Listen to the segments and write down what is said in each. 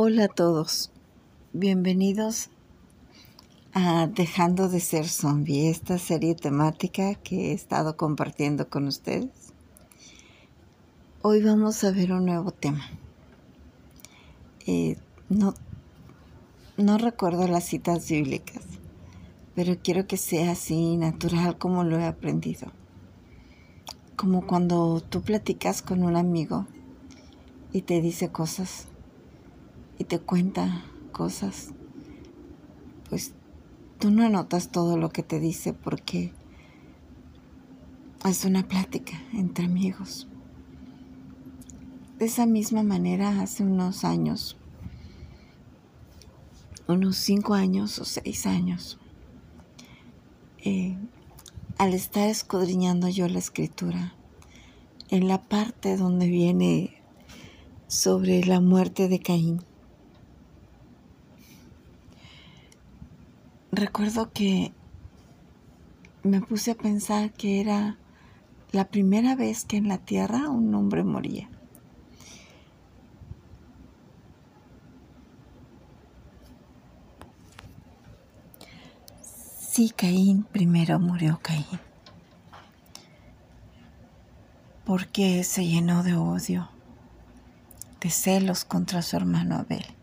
Hola a todos, bienvenidos a Dejando de ser zombie, esta serie temática que he estado compartiendo con ustedes. Hoy vamos a ver un nuevo tema. Eh, no, no recuerdo las citas bíblicas, pero quiero que sea así natural como lo he aprendido. Como cuando tú platicas con un amigo y te dice cosas y te cuenta cosas, pues tú no anotas todo lo que te dice porque es una plática entre amigos. De esa misma manera, hace unos años, unos cinco años o seis años, eh, al estar escudriñando yo la escritura, en la parte donde viene sobre la muerte de Caín, recuerdo que me puse a pensar que era la primera vez que en la tierra un hombre moría. Sí, Caín, primero murió Caín, porque se llenó de odio, de celos contra su hermano Abel.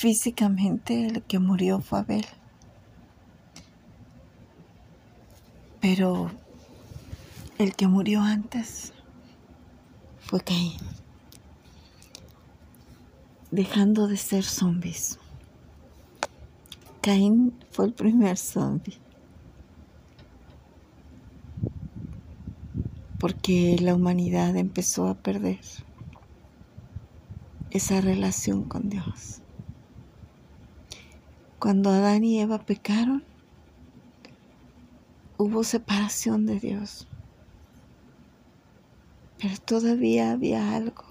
Físicamente el que murió fue Abel. Pero el que murió antes fue Caín. Dejando de ser zombies. Caín fue el primer zombie. Porque la humanidad empezó a perder esa relación con Dios. Cuando Adán y Eva pecaron, hubo separación de Dios. Pero todavía había algo.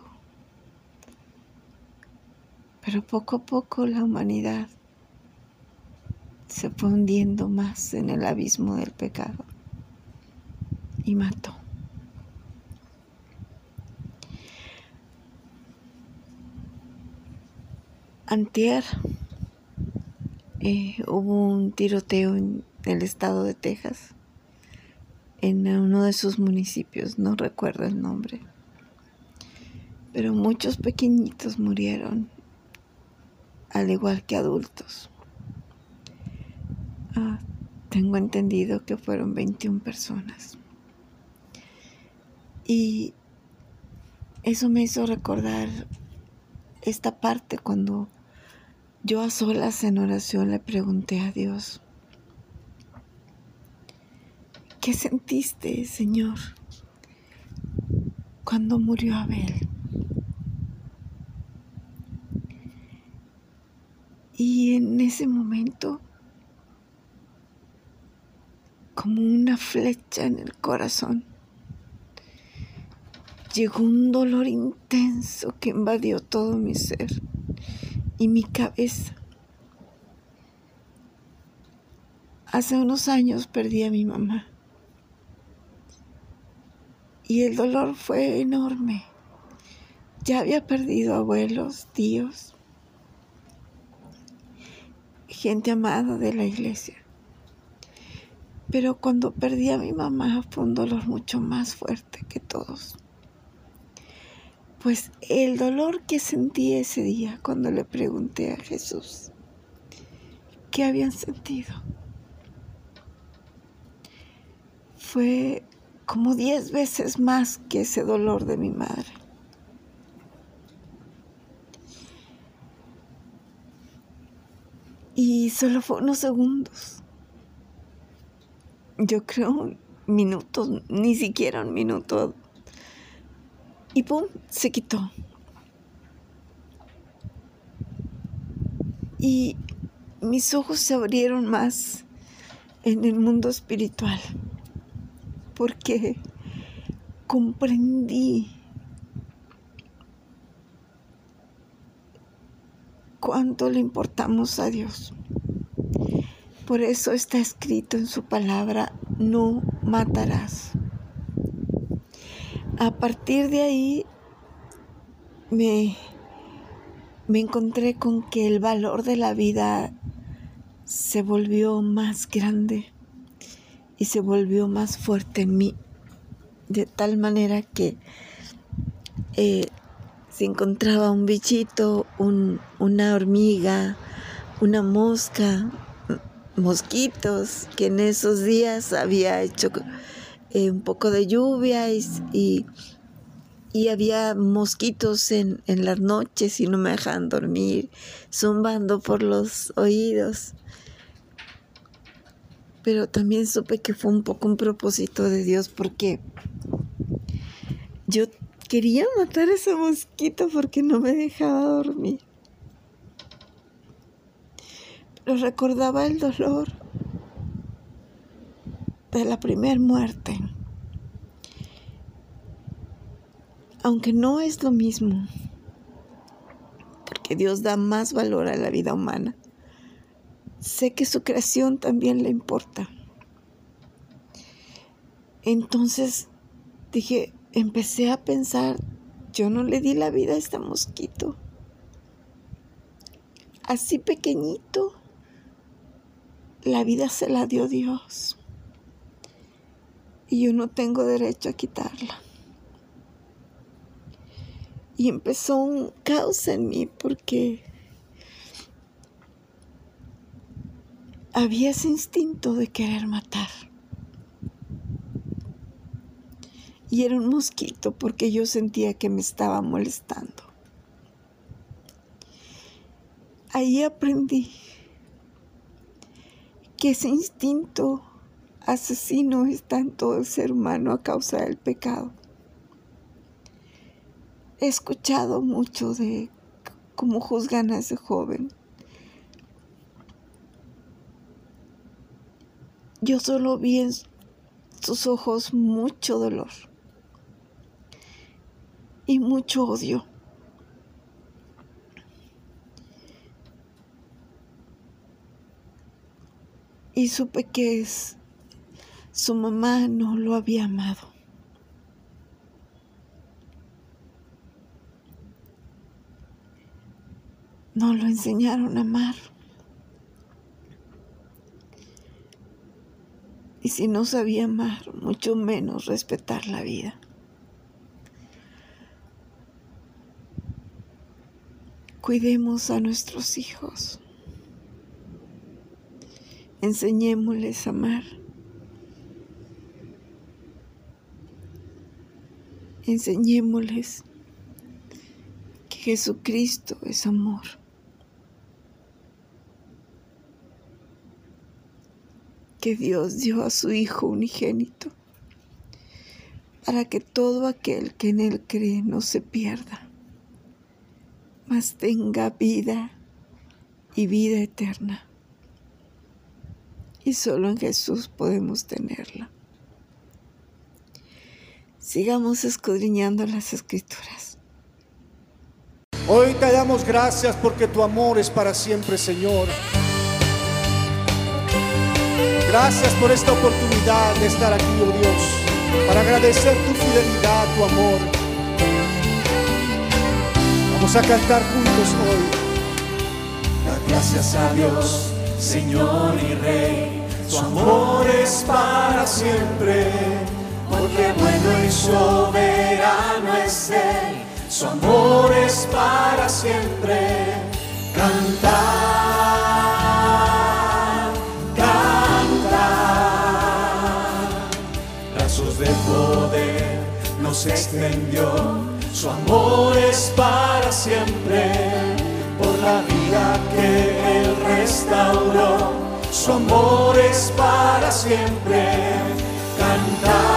Pero poco a poco la humanidad se fue hundiendo más en el abismo del pecado y mató. Antier eh, hubo un tiroteo en el estado de Texas, en uno de sus municipios, no recuerdo el nombre, pero muchos pequeñitos murieron, al igual que adultos. Ah, tengo entendido que fueron 21 personas. Y eso me hizo recordar esta parte cuando yo a solas en oración le pregunté a Dios, ¿qué sentiste, Señor, cuando murió Abel? Y en ese momento, como una flecha en el corazón, llegó un dolor intenso que invadió todo mi ser y mi cabeza. Hace unos años perdí a mi mamá y el dolor fue enorme. Ya había perdido abuelos, tíos, gente amada de la iglesia. Pero cuando perdí a mi mamá fue un dolor mucho más fuerte que todos. Pues el dolor que sentí ese día cuando le pregunté a Jesús qué habían sentido fue como diez veces más que ese dolor de mi madre. Y solo fue unos segundos. Yo creo minutos, ni siquiera un minuto y ¡pum! se quitó. Y mis ojos se abrieron más en el mundo espiritual porque comprendí cuánto le importamos a Dios. Por eso está escrito en su palabra, no matarás a partir de ahí me, me encontré con que el valor de la vida se volvió más grande y se volvió más fuerte en mí, de tal manera que eh, se encontraba un bichito, una hormiga, una mosca, mosquitos, que en esos días había hecho eh, un poco de lluvia y, y, había mosquitos en, en, las noches y no me dejaban dormir, zumbando por los oídos. Pero también supe que fue un poco un propósito de Dios porque yo quería matar a ese mosquito porque no me dejaba dormir. Pero recordaba el dolor de la primer muerte. Aunque no es lo mismo, porque Dios da más valor a la vida humana, sé que su creación también le importa. Entonces dije, empecé a pensar, yo no le di la vida a este mosquito. Así pequeñito, la vida se la dio Dios y yo no tengo derecho a quitarla. Y empezó un caos en mí porque había ese instinto de querer matar. Y era un mosquito porque yo sentía que me estaba molestando. Ahí aprendí que ese instinto asesino está en todo el ser humano a causa del pecado. He escuchado mucho de cómo juzgan a ese joven. Yo solo vi en sus ojos mucho dolor y mucho odio. Y supe que su mamá no lo había amado. No lo enseñaron a amar. Y si no sabía amar, mucho menos respetar la vida. Cuidemos a nuestros hijos. Enseñémosles a amar. enseñémosles que Jesucristo es amor. Que Dios dio a su Hijo unigénito para que todo aquel que en Él cree no se pierda, mas tenga vida y vida eterna. Y solo en Jesús podemos tenerla sigamos escudriñando las escrituras. Hoy te damos gracias porque tu amor es para siempre, Señor. Gracias por esta oportunidad de estar aquí, oh Dios, para agradecer tu fidelidad, tu amor. Vamos a cantar juntos hoy. Da gracias a Dios, Señor y Rey, su amor es para siempre porque bueno y soberano es Él, su amor es para siempre. Cantar, nos extendió, su amor es para siempre, por la vida que Él restauró, su amor es para siempre. Cantar.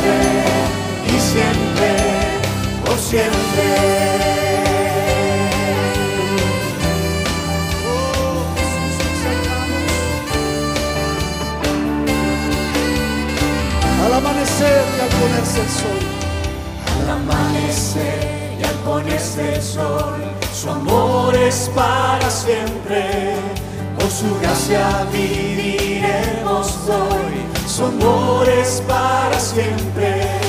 Siempre y siempre, por siempre. Al amanecer y al ponerse el sol. Al amanecer y al ponerse el sol, su amor es para siempre. Por su gracia viviremos hoy, su amor es para siempre.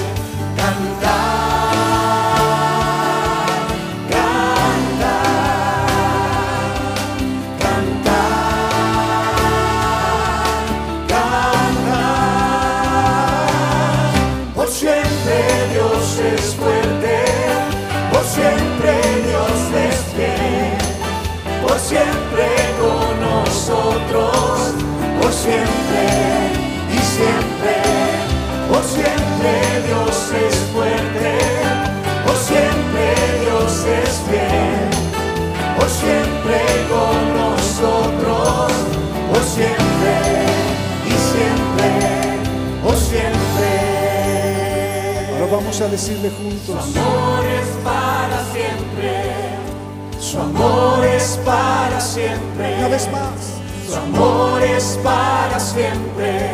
Vamos a decirle juntos. Su amor es para siempre. Su amor es para siempre. Una vez más. Su amor es para siempre.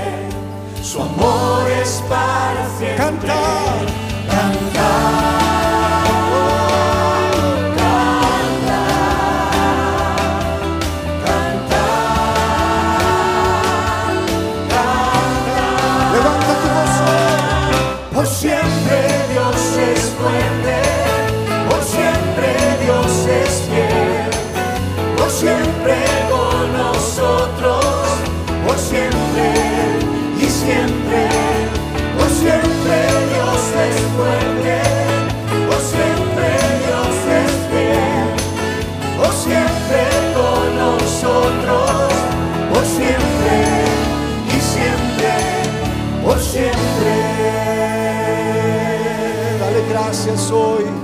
Su amor es para siempre. Cantar. Cantar. Siempre, por siempre Dios es fuerte, por siempre Dios es fiel, por siempre con nosotros, por siempre y siempre, por siempre. Dale gracias hoy